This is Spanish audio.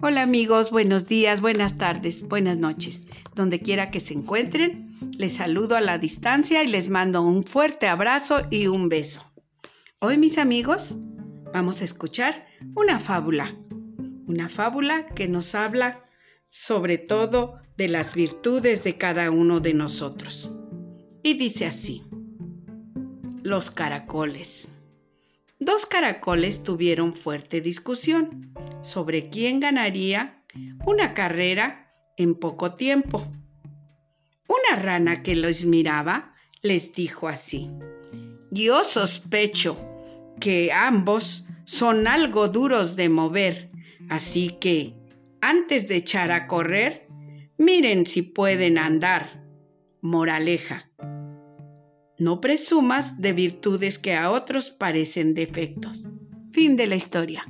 Hola amigos, buenos días, buenas tardes, buenas noches. Donde quiera que se encuentren, les saludo a la distancia y les mando un fuerte abrazo y un beso. Hoy mis amigos, vamos a escuchar una fábula. Una fábula que nos habla sobre todo de las virtudes de cada uno de nosotros. Y dice así, los caracoles. Dos caracoles tuvieron fuerte discusión sobre quién ganaría una carrera en poco tiempo. Una rana que los miraba les dijo así, yo sospecho que ambos son algo duros de mover, así que antes de echar a correr, miren si pueden andar. Moraleja. No presumas de virtudes que a otros parecen defectos. Fin de la historia.